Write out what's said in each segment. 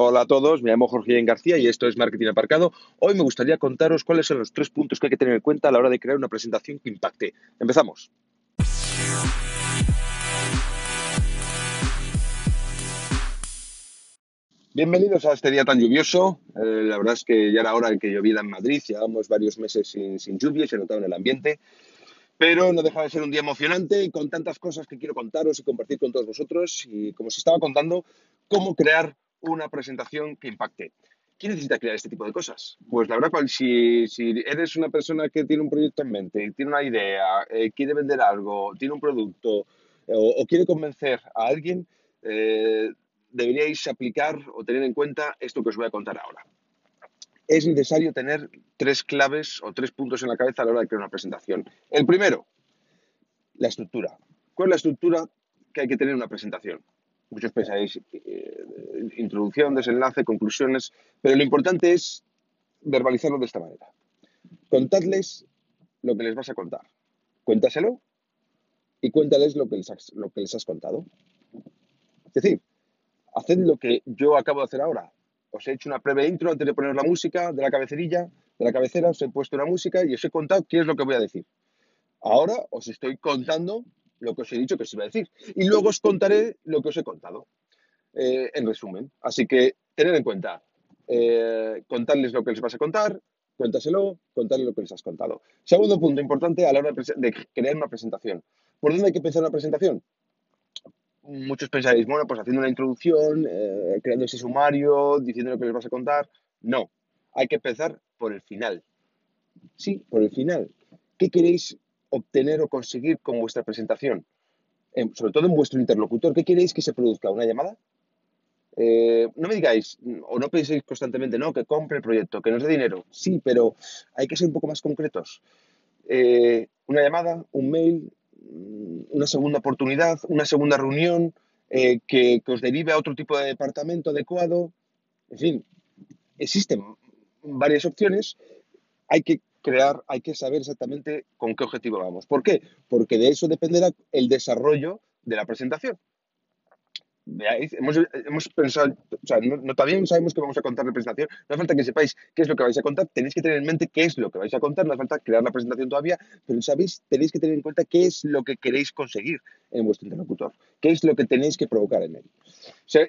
Hola a todos, me llamo Jorge García y esto es Marketing Aparcado. Hoy me gustaría contaros cuáles son los tres puntos que hay que tener en cuenta a la hora de crear una presentación que impacte. Empezamos. Bienvenidos a este día tan lluvioso. Eh, la verdad es que ya era hora en que lloviera en Madrid, llevamos varios meses sin, sin lluvia y se notaba en el ambiente pero no deja de ser un día emocionante con tantas cosas que quiero contaros y compartir con todos vosotros y como os estaba contando, cómo crear una presentación que impacte. ¿Quién necesita crear este tipo de cosas? Pues la verdad, si, si eres una persona que tiene un proyecto en mente, tiene una idea, eh, quiere vender algo, tiene un producto eh, o, quiere convencer a alguien, eh, deberíais aplicar o tener en cuenta esto que os voy a contar ahora. Es necesario tener tres claves o tres puntos en la cabeza a la hora de crear una presentación. El primero, la estructura. ¿Cuál es la estructura que hay que tener en una presentación? Muchos pensáis eh, introducción, desenlace, conclusiones, pero lo importante es verbalizarlo de esta manera. Contadles lo que les vas a contar. Cuéntaselo y cuéntales lo que les has, lo que les has contado. Es decir, haced lo que yo acabo de hacer ahora. Os he hecho una breve intro antes de poner la música de la cabecería, de la cabecera, os he puesto una música y os he contado qué es lo que voy a decir. Ahora os estoy contando lo que os he dicho que os iba a decir. Y luego os contaré lo que os he contado, eh, en resumen. Así que tened en cuenta, eh, contarles lo que les vas a contar, cuéntaselo, contarles lo que les has contado. Segundo punto importante a la hora de, crear una presentación. ¿Por dónde hay que pensar una presentación? Muchos pensáis, bueno, pues haciendo una introducción, eh, creando ese sumario, diciendo lo que les vas a contar. No, hay que empezar por el final. Sí, por el final. ¿Qué queréis obtener o conseguir con vuestra presentación? sobre todo en vuestro interlocutor, ¿qué queréis que se produzca? ¿Una llamada? Eh, no me digáis, o no penséis constantemente, no, que compre el proyecto, que nos dé dinero. Sí, pero hay que ser un poco más concretos. Eh, una llamada, un mail, mm, una segunda oportunidad, una segunda reunión, eh, que, que, os derive a otro tipo de departamento adecuado. En fin, existen varias opciones. Hay que crear, hay que saber exactamente con qué objetivo vamos. ¿Por qué? Porque de eso dependerá el desarrollo de la presentación. Veáis, hemos, pensado, o sea, no, no sabemos qué vamos a contar en la presentación, no hace falta que sepáis qué es lo que vais a contar, tenéis que tener en mente qué es lo que vais a contar, no hace falta crear la presentación todavía, pero sabéis, tenéis que tener en cuenta qué es lo que queréis conseguir en vuestro interlocutor, qué es lo que tenéis que provocar en él.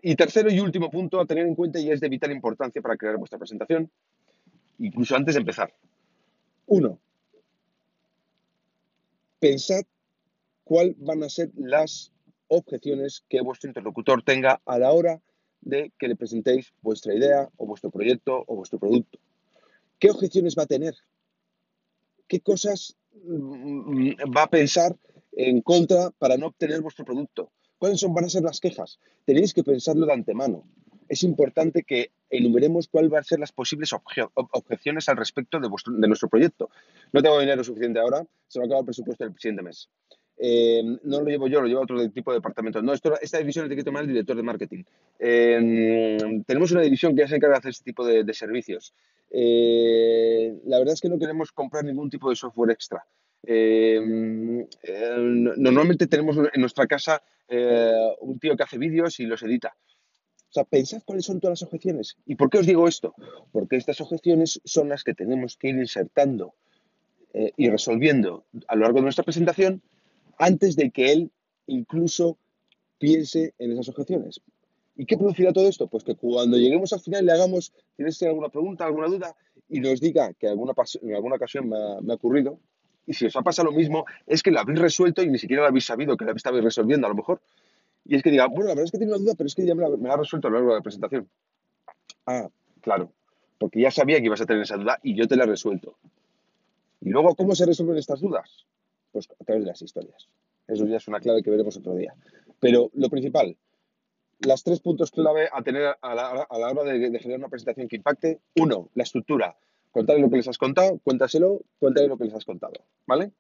y tercero y último punto a tener en cuenta y es de vital importancia para crear vuestra presentación, incluso antes de empezar, uno, pensad cuáles van a ser las objeciones que vuestro interlocutor tenga a la hora de que le presentéis vuestra idea o vuestro proyecto o vuestro producto. ¿Qué objeciones va a tener? ¿Qué cosas mm, va a pensar en contra para no obtener vuestro producto? ¿Cuáles son, van a ser las quejas? Tenéis que pensarlo de antemano es importante que enumeremos cuáles van a ser las posibles objeciones al respecto de, nuestro proyecto. No tengo dinero suficiente ahora, se me acaba el presupuesto del siguiente mes. Eh, no lo llevo yo, lo lleva otro tipo de departamento. No, esta división es de que tomar el director de marketing. Eh, tenemos una división que ya se encarga de hacer este tipo de, servicios. Eh, la verdad es que no queremos comprar ningún tipo de software extra. normalmente tenemos en nuestra casa un tío que hace vídeos y los edita. O sea, pensad cuáles son todas las objeciones. ¿Y por qué os digo esto? Porque estas objeciones son las que tenemos que ir insertando eh, y resolviendo a lo largo de nuestra presentación antes de que él incluso piense en esas objeciones. ¿Y qué producirá todo esto? Pues que cuando lleguemos al final le hagamos, ¿tienes alguna pregunta, alguna duda? Y nos diga que alguna, en alguna ocasión me ha, me ha, ocurrido. Y si os ha pasado lo mismo, es que lo habéis resuelto y ni siquiera lo habéis sabido que lo estabais resolviendo a lo mejor. Y es que diga, bueno, la verdad es que tengo una duda, pero es que ya me la, ha resuelto a lo largo de la presentación. Ah, claro, porque ya sabía que ibas a tener esa duda y yo te la he resuelto. Y luego, ¿cómo se resuelven estas dudas? Pues a través de las historias. Eso ya es una clave que veremos otro día. Pero lo principal, las tres puntos clave a tener a la, hora de, de, generar una presentación que impacte. Uno, la estructura. Contarle lo que les has contado, cuéntaselo, cuéntale lo que les has contado. ¿Vale?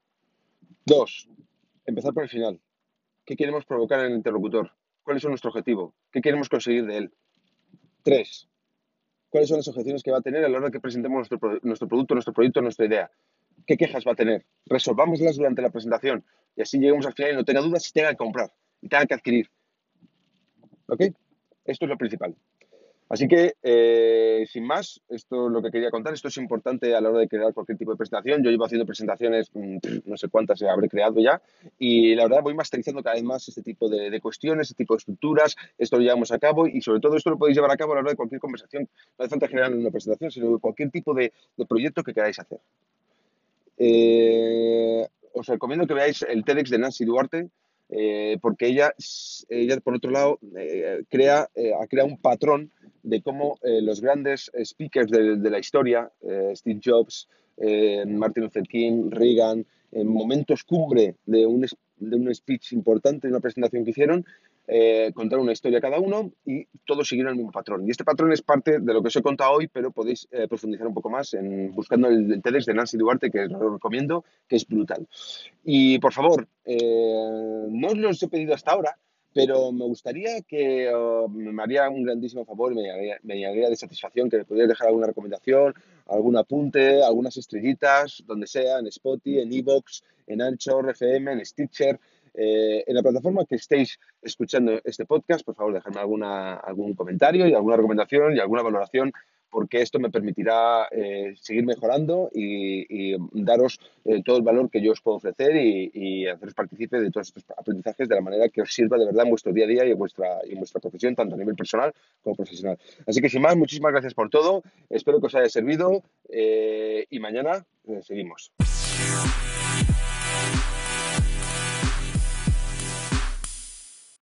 Dos, empezar por el final. ¿Qué queremos provocar en el interlocutor? ¿Cuál es nuestro objetivo? ¿Qué queremos conseguir de él? Tres, ¿cuáles son las objeciones que va a tener a la hora que presentemos nuestro, nuestro producto, nuestro proyecto, nuestra idea? ¿Qué quejas va a tener? Resolvámoslas durante la presentación y así lleguemos al final y no tenga dudas si tenga que comprar y tenga que adquirir. ¿Ok? Esto es lo principal. Así que, eh, sin más, esto es lo que quería contar. Esto es importante a la hora de crear cualquier tipo de presentación. Yo llevo haciendo presentaciones, mm, no sé cuántas habré creado ya, y la verdad voy masterizando cada vez más este tipo de, cuestiones, este tipo de estructuras. Esto lo llevamos a cabo y sobre todo esto lo podéis llevar a cabo a la hora de cualquier conversación. No hace falta generar una presentación, sino cualquier tipo de, proyecto que queráis hacer. Eh, os recomiendo que veáis el TEDx de Nancy Duarte, eh, porque ella, ella, por otro lado, crea, ha creado un patrón de cómo eh, los grandes speakers de, la historia, eh, Steve Jobs, eh, Martin Luther King, Reagan, en momentos cumbre de un, de un speech importante, de una presentación que hicieron, contaron una historia cada uno y todos siguieron el mismo patrón. Y este patrón es parte de lo que os he contado hoy, pero podéis profundizar un poco más en, buscando el, el, TEDx de Nancy Duarte, que os recomiendo, que es brutal. Y por favor, no os lo he pedido hasta ahora, pero me gustaría que me haría un grandísimo favor, me llenaría, de satisfacción que me pudierais dejar alguna recomendación, algún apunte, algunas estrellitas, donde sea, en Spotify, en Evox, en Anchor FM, en Stitcher, eh, en la plataforma que estéis escuchando este podcast, por favor, dejadme alguna, algún comentario y alguna recomendación y alguna valoración porque esto me permitirá eh, seguir mejorando y, daros eh, todo el valor que yo os puedo ofrecer y, haceros partícipe de todos estos aprendizajes de la manera que os sirva de verdad en vuestro día a día y en vuestra, en vuestra profesión, tanto a nivel personal como profesional. Así que sin más, muchísimas gracias por todo, espero que os haya servido eh, y mañana seguimos.